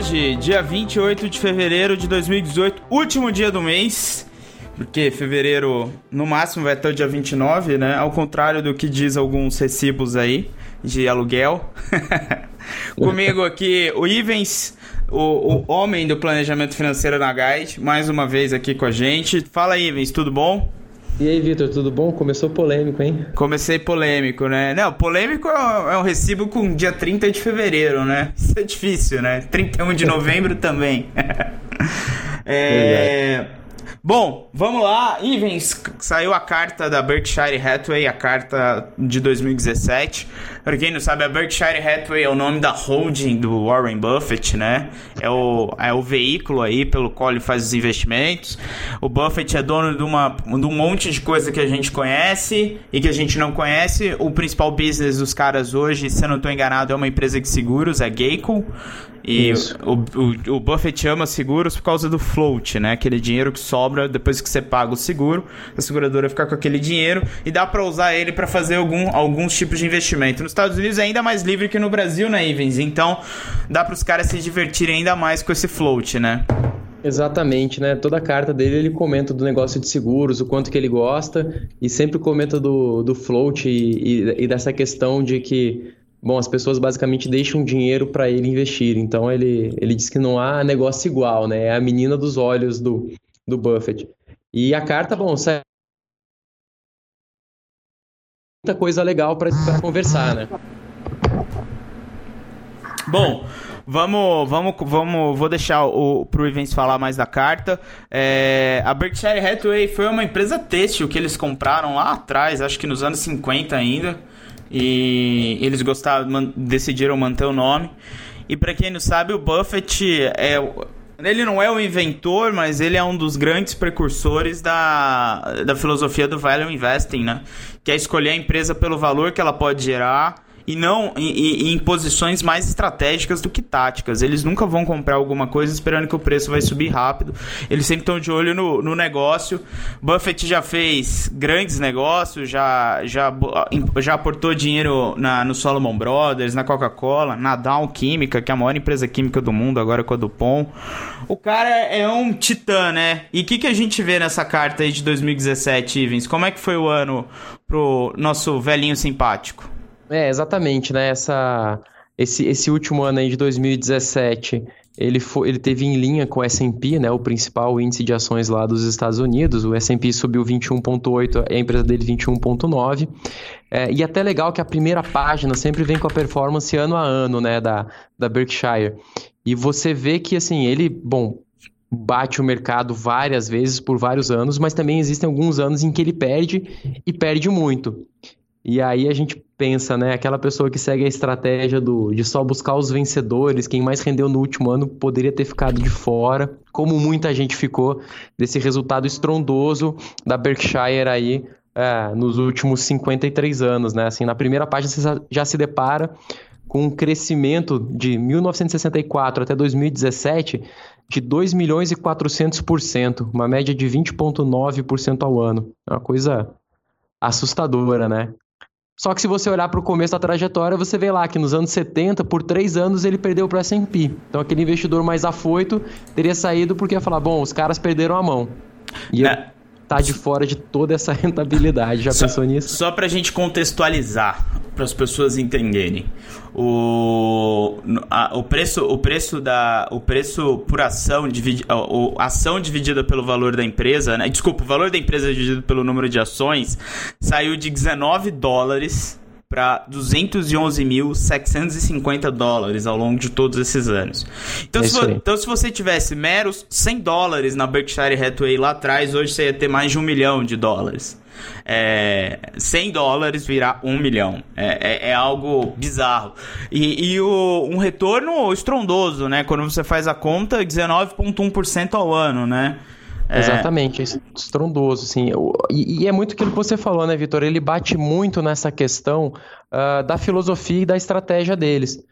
hoje, dia 28 de fevereiro de 2018, último dia do mês. Porque fevereiro, no máximo, vai até o dia 29, né? Ao contrário do que diz alguns recibos aí de aluguel. Comigo aqui, o Ivens, o, o, homem do planejamento financeiro na Guide, mais uma vez aqui com a gente. Fala, Ivens, tudo bom? E aí, Vitor, tudo bom? Começou polêmico, hein? Comecei polêmico, né? Não, polêmico é um recibo com dia 30 de fevereiro, né? Isso é difícil, né? 31 de novembro também. é... Bom, vamos lá. Ivens, saiu a carta da Berkshire Hathaway, a carta de 2017. Pra quem não sabe, a Berkshire Hathaway é o nome da holding do Warren Buffett, né? É o, é o veículo aí pelo qual ele faz os investimentos. O Buffett é dono de, uma, de um monte de coisa que a gente conhece e que a gente não conhece. O principal business dos caras hoje, se eu não estou enganado, é uma empresa de seguros, é Geico. E o, o, o, Buffett ama seguros por causa do float, né? Aquele dinheiro que sobra depois que você paga o seguro, a seguradora fica com aquele dinheiro e dá para usar ele para fazer algum, alguns tipos de investimento. Nos Estados Unidos é ainda mais livre que no Brasil, né, Ivens? Então dá para os caras se divertirem ainda mais com esse float, né? Exatamente, né? Toda carta dele ele comenta do negócio de seguros, o quanto que ele gosta e sempre comenta do, do float e, e, e dessa questão de que Bom, as pessoas basicamente deixam dinheiro para ele investir. Então ele, ele diz que não há negócio igual, né? É a menina dos olhos do, do Buffett. E a carta, bom, sai muita coisa legal para conversar, né? Bom, vamos, vamos, vamos, vou deixar o pro Ivens falar mais da carta. É, a Berkshire Hathaway foi uma empresa têxtil que eles compraram lá atrás, acho que nos anos 50 ainda. E eles gostaram, decidiram manter o nome. E para quem não sabe, o Buffett é ele não é o inventor, mas ele é um dos grandes precursores da, da filosofia do value investing, né? Que é escolher a empresa pelo valor que ela pode gerar e não em, posições mais estratégicas do que táticas. Eles nunca vão comprar alguma coisa esperando que o preço vai subir rápido. Eles sempre estão de olho no, no negócio. Buffett já fez grandes negócios, já, já, já aportou dinheiro na, no Solomon Brothers, na Coca-Cola, na Dow Química, que é a maior empresa química do mundo, agora com a Dupont. O cara é um titã, né? E o que, que a gente vê nessa carta aí de 2017, Ivens? Como é que foi o ano pro nosso velhinho simpático? É, exatamente, né? Essa, esse, esse último ano aí de 2017, ele, foi, ele teve em linha com o S&P, né? O principal índice de ações lá dos Estados Unidos. O S&P subiu 21,8, a empresa dele 21,9. É, e até legal que a primeira página sempre vem com a performance ano a ano, né? Da, da Berkshire. E você vê que, assim, ele, bom, bate o mercado várias vezes por vários anos, mas também existem alguns anos em que ele perde e perde muito. E aí a gente pensa, né? Aquela pessoa que segue a estratégia do, de só buscar os vencedores, quem mais rendeu no último ano poderia ter ficado de fora, como muita gente ficou desse resultado estrondoso da Berkshire aí é, nos últimos 53 anos, né? Assim, na primeira página você já se depara com um crescimento de 1964 até 2017 de 2 milhões e 400%, uma média de 20,9% ao ano. É uma coisa assustadora, né? Só que se você olhar para o começo da trajetória, você vê lá que nos anos 70, por três anos, ele perdeu para o S&P. Então aquele investidor mais afoito teria saído porque ia falar, bom, os caras perderam a mão. E é. Tá de fora de toda essa rentabilidade. Já só, pensou nisso? Só para a gente contextualizar, para as pessoas entenderem. O, a, o preço o preço da o preço por ação dividi, a, a ação dividida pelo valor da empresa, né? Desculpa, o valor da empresa dividido pelo número de ações saiu de 19 dólares para 211.750 dólares ao longo de todos esses anos. Então, é se, então, se você tivesse meros 100 dólares na Berkshire Hathaway lá atrás, hoje você ia ter mais de um milhão de dólares é, 100 dólares virar 1 milhão. É, é, é algo bizarro. E, e o, um retorno estrondoso, né? Quando você faz a conta, 19,1% ao ano, né? É... Exatamente, estrondoso, assim. E, e, é muito aquilo que você falou, né, Vitor? Ele bate muito nessa questão uh, da filosofia e da estratégia deles,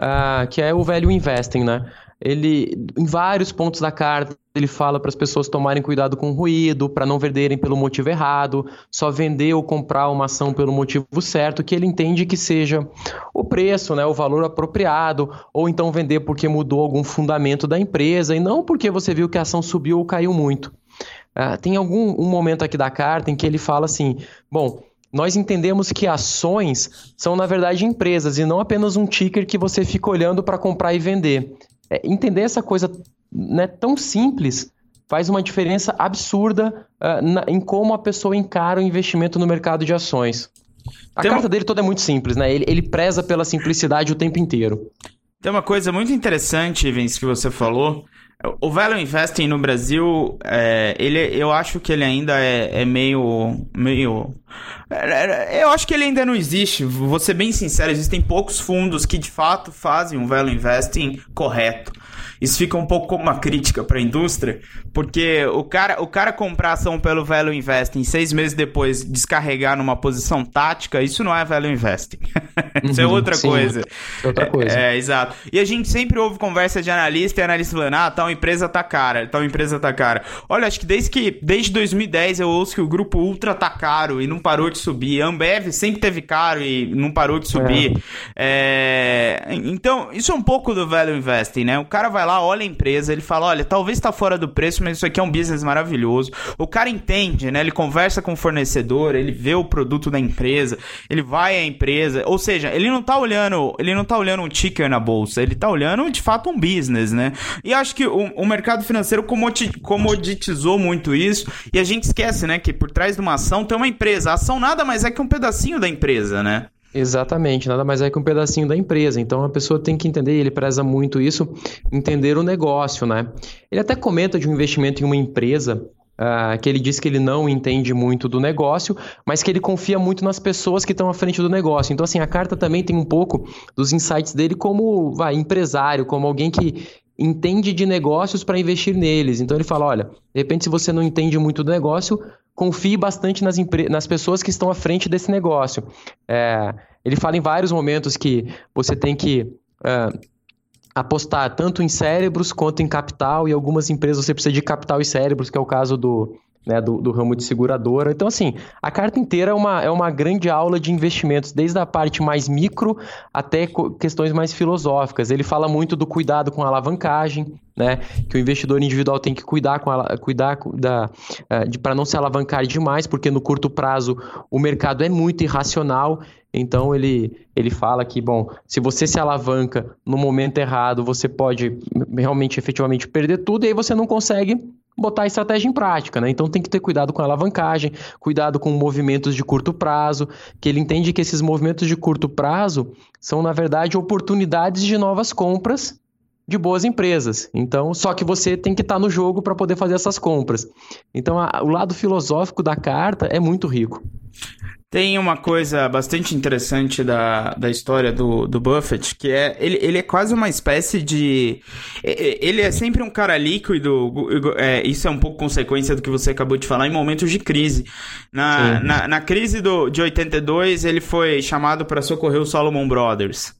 uh, que é o velho investing, né? ele em vários pontos da carta ele fala para as pessoas tomarem cuidado com o ruído, para não venderem pelo motivo errado, só vender ou comprar uma ação pelo motivo certo, que ele entende que seja o preço, né, o valor apropriado, ou então vender porque mudou algum fundamento da empresa e não porque você viu que a ação subiu ou caiu muito. Uh, tem algum um momento aqui da carta em que ele fala assim: bom, nós entendemos que ações são, na verdade, empresas e não apenas um ticker que você fica olhando para comprar e vender. É, entender essa coisa né, tão simples faz uma diferença absurda uh, na, em como a pessoa encara o investimento no mercado de ações. A Tem carta uma... dele toda é muito simples, né? Ele, ele preza pela simplicidade o tempo inteiro. Tem uma coisa muito interessante, Vince, que você falou, o Value Investing no Brasil, é, ele, eu acho que ele ainda é, é meio, meio, eu acho que ele ainda não existe. Vou ser bem sincero, existem poucos fundos que de fato fazem um Value Investing correto. Isso fica um pouco como uma crítica para a indústria, porque o cara, o cara comprar ação pelo Value Investing seis meses depois descarregar numa posição tática, isso não é Value Investing. isso é uhum, é outra sim, coisa. É outra coisa. É, é, exato. E a gente sempre ouve conversa de analista e analista falando, ah, tal empresa tá cara, tal empresa tá cara. Olha, acho que desde que desde 2010 eu ouço que o grupo Ultra tá caro e não parou de subir. A Ambev sempre teve caro e não parou de subir. É. É... Então, isso é um pouco do Value Investing, né? O cara vai lá lá, olha a empresa, ele fala: olha, talvez está fora do preço, mas isso aqui é um business maravilhoso. O cara entende, né? Ele conversa com o fornecedor, ele vê o produto da empresa, ele vai à empresa. Ou seja, ele não tá olhando, ele não tá olhando um ticker na bolsa, ele tá olhando de fato um business, né? E acho que o, o mercado financeiro comoditizou muito isso e a gente esquece, né, que por trás de uma ação tem uma empresa. A ação nada mais é que um pedacinho da empresa, né? Exatamente, nada mais é que um pedacinho da empresa. Então a pessoa tem que entender, ele preza muito isso, entender o negócio, né? Ele até comenta de um investimento em uma empresa Uh, que ele diz que ele não entende muito do negócio, mas que ele confia muito nas pessoas que estão à frente do negócio. Então, assim, a carta também tem um pouco dos insights dele como vai, empresário, como alguém que entende de negócios para investir neles. Então ele fala: olha, de repente, se você não entende muito do negócio, confie bastante nas, nas pessoas que estão à frente desse negócio. É, ele fala em vários momentos que você tem que é, apostar tanto em cérebros quanto em capital, e algumas empresas você precisa de capital e cérebros, que é o caso do, né, do, do, ramo de seguradora. Então, assim, a carta inteira é uma, é uma grande aula de investimentos, desde a parte mais micro até questões mais filosóficas. Ele fala muito do cuidado com a alavancagem, né, que o investidor individual tem que cuidar com a, cuidar da, eh, para não se alavancar demais, porque no curto prazo o mercado é muito irracional. Então ele, ele fala que, bom, se você se alavanca no momento errado, você pode realmente, efetivamente perder tudo e aí você não consegue botar a estratégia em prática, né? Então tem que ter cuidado com a alavancagem, cuidado com movimentos de curto prazo, que ele entende que esses movimentos de curto prazo são, na verdade, oportunidades de novas compras de boas empresas. Então, só que você tem que estar tá no jogo para poder fazer essas compras. Então, a, o lado filosófico da carta é muito rico. Tem uma coisa bastante interessante da, da história do, do Buffett, que é ele, ele é quase uma espécie de. Ele é sempre um cara líquido, é, isso é um pouco consequência do que você acabou de falar, em momentos de crise. Na, na, na, crise do, de 82, ele foi chamado para socorrer o Solomon Brothers.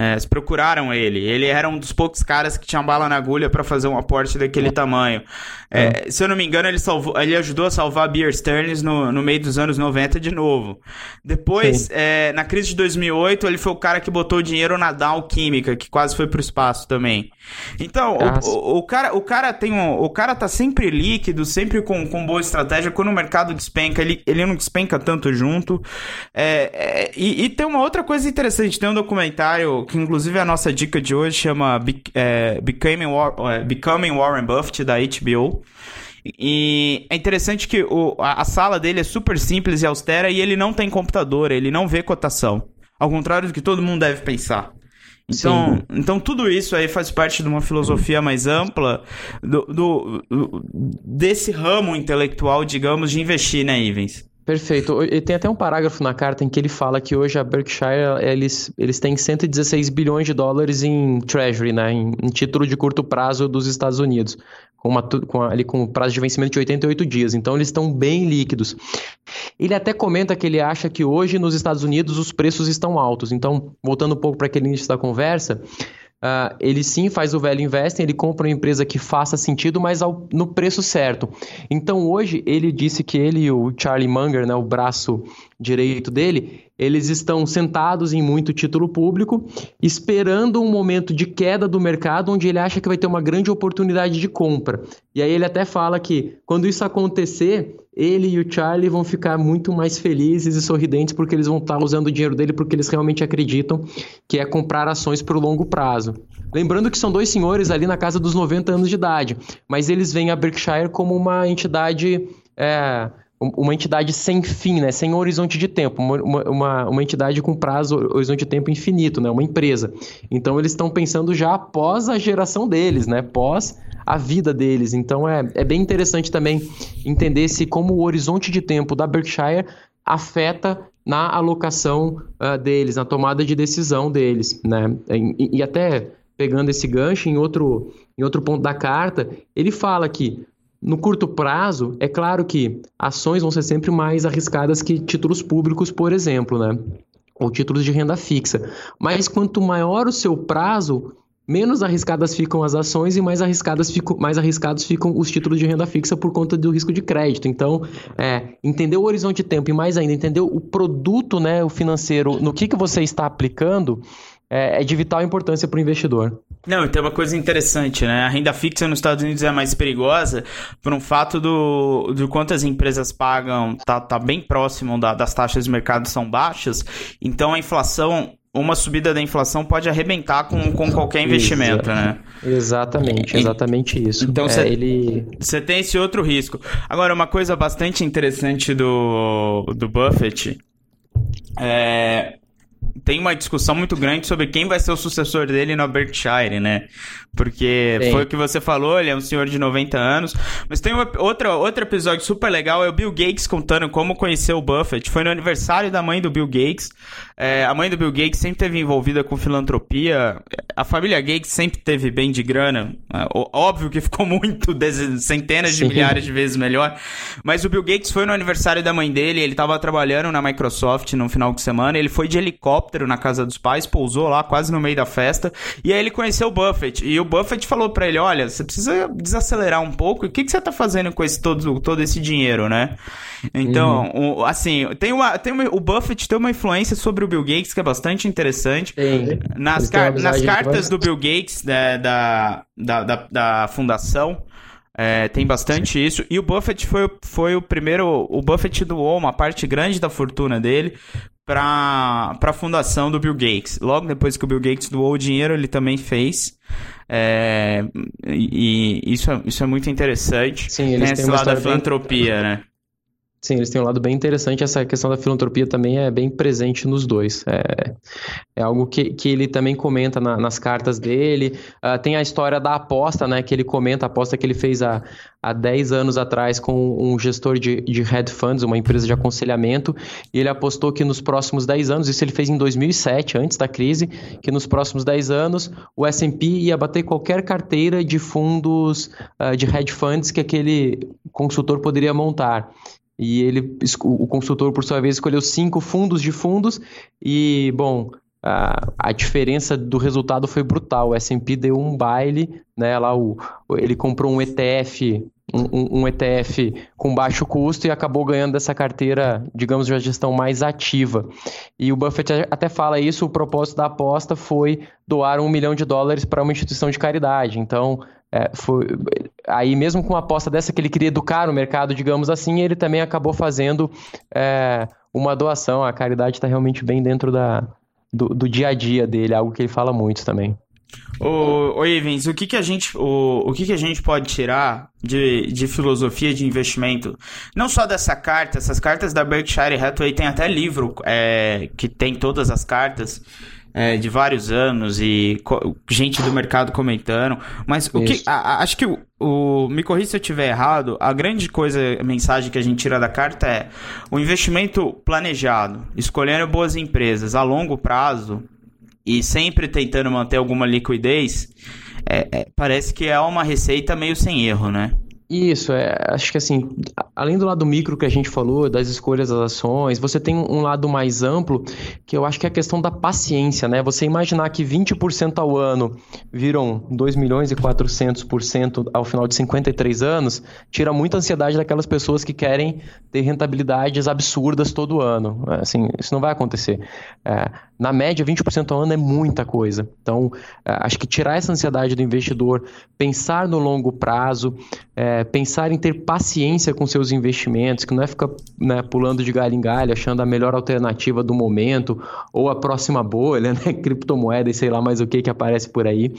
É, procuraram ele. Ele era um dos poucos caras que tinha bala na agulha para fazer um aporte daquele tamanho. É, é. Se eu não me engano, ele, salvou, ele ajudou a salvar Beer Stearns no, no meio dos anos 90 de novo. Depois, é, na crise de 2008, ele foi o cara que botou dinheiro na Dow Química, que quase foi pro espaço também. Então, o, o, o, cara, o cara tem um, o cara tá sempre líquido, sempre com, com boa estratégia. Quando o mercado despenca, ele, ele não despenca tanto junto. É, é, e, e tem uma outra coisa interessante, tem um documentário que inclusive a nossa dica de hoje chama é, Becoming, War, é, Becoming Warren Buffett, da HBO. E é interessante que o, a, a, sala dele é super simples e austera e ele não tem computador, ele não vê cotação. Ao contrário do que todo mundo deve pensar. Então, então tudo isso aí faz parte de uma filosofia mais ampla do, do, do desse ramo intelectual, digamos, de investir, né, Ivens? Perfeito. E tem até um parágrafo na carta em que ele fala que hoje a Berkshire eles, eles têm 116 bilhões de dólares em treasury, né, em, em título de curto prazo dos Estados Unidos, com, uma, com ali com prazo de vencimento de 88 dias. Então eles estão bem líquidos. Ele até comenta que ele acha que hoje nos Estados Unidos os preços estão altos. Então, voltando um pouco para aquele início da conversa, Uh, ele sim faz o velho investing, ele compra uma empresa que faça sentido, mas ao, no preço certo. Então hoje ele disse que ele e o Charlie Munger, né, o braço direito dele, eles estão sentados em muito título público, esperando um momento de queda do mercado onde ele acha que vai ter uma grande oportunidade de compra. E aí ele até fala que quando isso acontecer, ele e o Charlie vão ficar muito mais felizes e sorridentes porque eles vão estar usando o dinheiro dele porque eles realmente acreditam que é comprar ações para o longo prazo. Lembrando que são dois senhores ali na casa dos 90 anos de idade, mas eles veem a Berkshire como uma entidade é, uma entidade sem fim, né? sem horizonte de tempo, uma, uma, uma entidade com prazo, horizonte de tempo infinito, né? uma empresa. Então eles estão pensando já após a geração deles, né? pós a vida deles. Então é, é bem interessante também entender se como o horizonte de tempo da Berkshire afeta na alocação uh, deles, na tomada de decisão deles. Né? E, e até pegando esse gancho em outro, em outro ponto da carta, ele fala que no curto prazo, é claro que ações vão ser sempre mais arriscadas que títulos públicos, por exemplo, né? Ou títulos de renda fixa. Mas quanto maior o seu prazo, menos arriscadas ficam as ações e mais arriscadas ficam, mais arriscados ficam os títulos de renda fixa por conta do risco de crédito. Então, é, entender o horizonte de tempo e mais ainda entender o produto, né, o financeiro, no que, que você está aplicando, é, é de vital importância para o investidor. Não, e tem uma coisa interessante, né? A renda fixa nos Estados Unidos é mais perigosa por um fato do, do quanto as empresas pagam, tá, tá bem próximo da, das taxas de mercado são baixas, então a inflação uma subida da inflação pode arrebentar com, com qualquer investimento, né? Exatamente, exatamente isso. Então você é, ele... tem esse outro risco. Agora, uma coisa bastante interessante do, do Buffett é, tem uma discussão muito grande sobre quem vai ser o sucessor dele na Berkshire, né? Porque Sim. foi o que você falou, ele é um senhor de 90 anos. Mas tem uma, outra, outro episódio super legal, é o Bill Gates contando como conheceu o Buffett. Foi no aniversário da mãe do Bill Gates. É, a mãe do Bill Gates sempre teve envolvida com filantropia. A família Gates sempre teve bem de grana. É, óbvio que ficou muito, centenas de Sim. milhares de vezes melhor. Mas o Bill Gates foi no aniversário da mãe dele, ele estava trabalhando na Microsoft no final de semana, ele foi de helicóptero na casa dos pais, pousou lá quase no meio da festa, e aí ele conheceu o Buffett. E o Buffett falou para ele: olha, você precisa desacelerar um pouco, o que, que você tá fazendo com esse, todo, todo esse dinheiro, né? Então, uhum. o, assim, tem uma, tem uma, o Buffett tem uma influência sobre o Bill Gates que é bastante interessante. Tem. Nas, car nas cartas do Bill Gates, né, da, da, da, da fundação, é, tem bastante Sim. isso. E o Buffett foi, foi o primeiro. O Buffett doou uma parte grande da fortuna dele para a fundação do Bill Gates. Logo depois que o Bill Gates doou o dinheiro, ele também fez. É, e, isso, é, isso é muito interessante. Sim, eles Tem esse lado da filantropia, bem... né? Sim, eles têm um lado bem interessante. Essa questão da filantropia também é bem presente nos dois. É, é algo que, que ele também comenta na, nas cartas dele. Uh, tem a história da aposta, né? Que ele comenta, a aposta que ele fez há, há 10 anos atrás com um gestor de, de hedge funds, uma empresa de aconselhamento. E ele apostou que nos próximos 10 anos, isso ele fez em 2007, antes da crise, que nos próximos 10 anos o S&P ia bater qualquer carteira de fundos uh, de hedge funds que aquele consultor poderia montar. E ele, o consultor, por sua vez, escolheu cinco fundos de fundos e, bom, a, a diferença do resultado foi brutal. O S&P deu um baile, né? Lá o, ele comprou um ETF, um, um, ETF com baixo custo e acabou ganhando dessa carteira, digamos, de uma gestão mais ativa. E o Buffett até fala isso, o propósito da aposta foi doar um milhão de dólares para uma instituição de caridade. Então, é, foi, aí mesmo com uma aposta dessa que ele queria educar o mercado, digamos assim, ele também acabou fazendo é, uma doação. A caridade está realmente bem dentro da, do, do, dia a dia dele, algo que ele fala muito também. Ô, ô Ivens, o que, que a gente, o, o que, que a gente pode tirar de, de filosofia de investimento? Não só dessa carta, essas cartas da Berkshire Hathaway tem até livro é, que tem todas as cartas é, de vários anos e gente do mercado comentando. Mas o que. A, a, acho que o, o. Me corrija se eu estiver errado. A grande coisa, a mensagem que a gente tira da carta é o investimento planejado, escolhendo boas empresas a longo prazo e sempre tentando manter alguma liquidez. É, é, parece que é uma receita meio sem erro, né? Isso, é, acho que assim, além do lado micro que a gente falou, das escolhas das ações, você tem um lado mais amplo, que eu acho que é a questão da paciência, né? Você imaginar que 20% ao ano viram 2 milhões e 400% ao final de 53 anos, tira muita ansiedade daquelas pessoas que querem ter rentabilidades absurdas todo ano. Assim, isso não vai acontecer. É, na média, 20% ao ano é muita coisa. Então, é, acho que tirar essa ansiedade do investidor, pensar no longo prazo, é, pensar em ter paciência com seus investimentos, que não é ficar né, pulando de galho em galho, achando a melhor alternativa do momento, ou a próxima bolha, né, criptomoeda e sei lá mais o que que aparece por aí.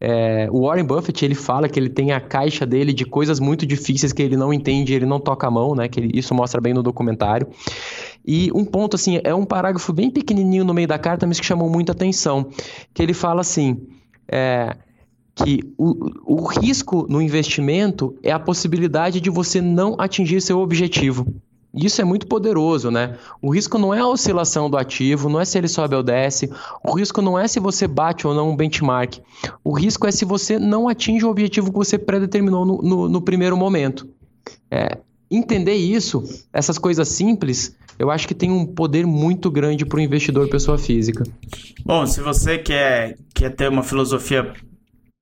É, o Warren Buffett, ele fala que ele tem a caixa dele de coisas muito difíceis que ele não entende, ele não toca a mão, né, que ele, isso mostra bem no documentário. E um ponto, assim, é um parágrafo bem pequenininho no meio da carta, mas que chamou muita atenção, que ele fala assim, é, que o, o risco no investimento é a possibilidade de você não atingir seu objetivo. Isso é muito poderoso, né? O risco não é a oscilação do ativo, não é se ele sobe ou desce, o risco não é se você bate ou não um benchmark. O risco é se você não atinge o objetivo que você predeterminou no, no, no primeiro momento. É, entender isso, essas coisas simples, eu acho que tem um poder muito grande para o investidor pessoa física. Bom, se você quer, quer ter uma filosofia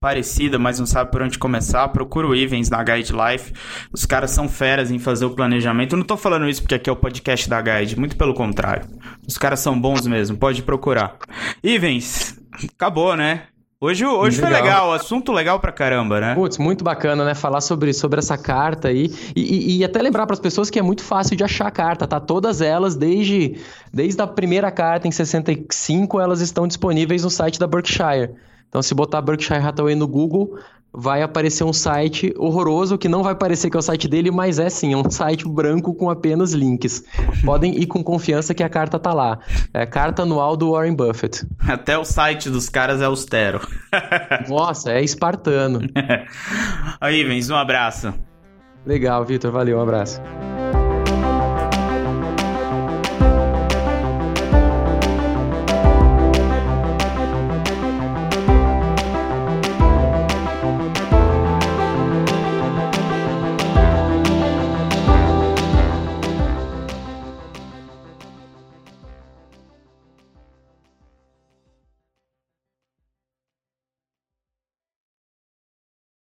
parecida, mas não sabe por onde começar, procura o Ivens na Guide Life. Os caras são feras em fazer o planejamento. Eu não tô falando isso porque aqui é o podcast da Guide, muito pelo contrário. Os caras são bons mesmo, pode procurar. Ivens, acabou, né? Hoje, hoje legal. foi legal, assunto legal pra caramba, né? Putz, muito bacana, né? Falar sobre, sobre essa carta aí. E, e, e até lembrar para as pessoas que é muito fácil de achar a carta, tá? Todas elas, desde, desde a primeira carta em 65, elas estão disponíveis no site da Berkshire. Então, se botar Berkshire Hathaway no Google, vai aparecer um site horroroso que não vai parecer que é o site dele, mas é sim, é um site branco com apenas links. Podem ir com confiança que a carta tá lá. É carta anual do Warren Buffett. Até o site dos caras é austero. Nossa, é espartano. Aí, Vens, um abraço. Legal, Vitor, valeu, um abraço.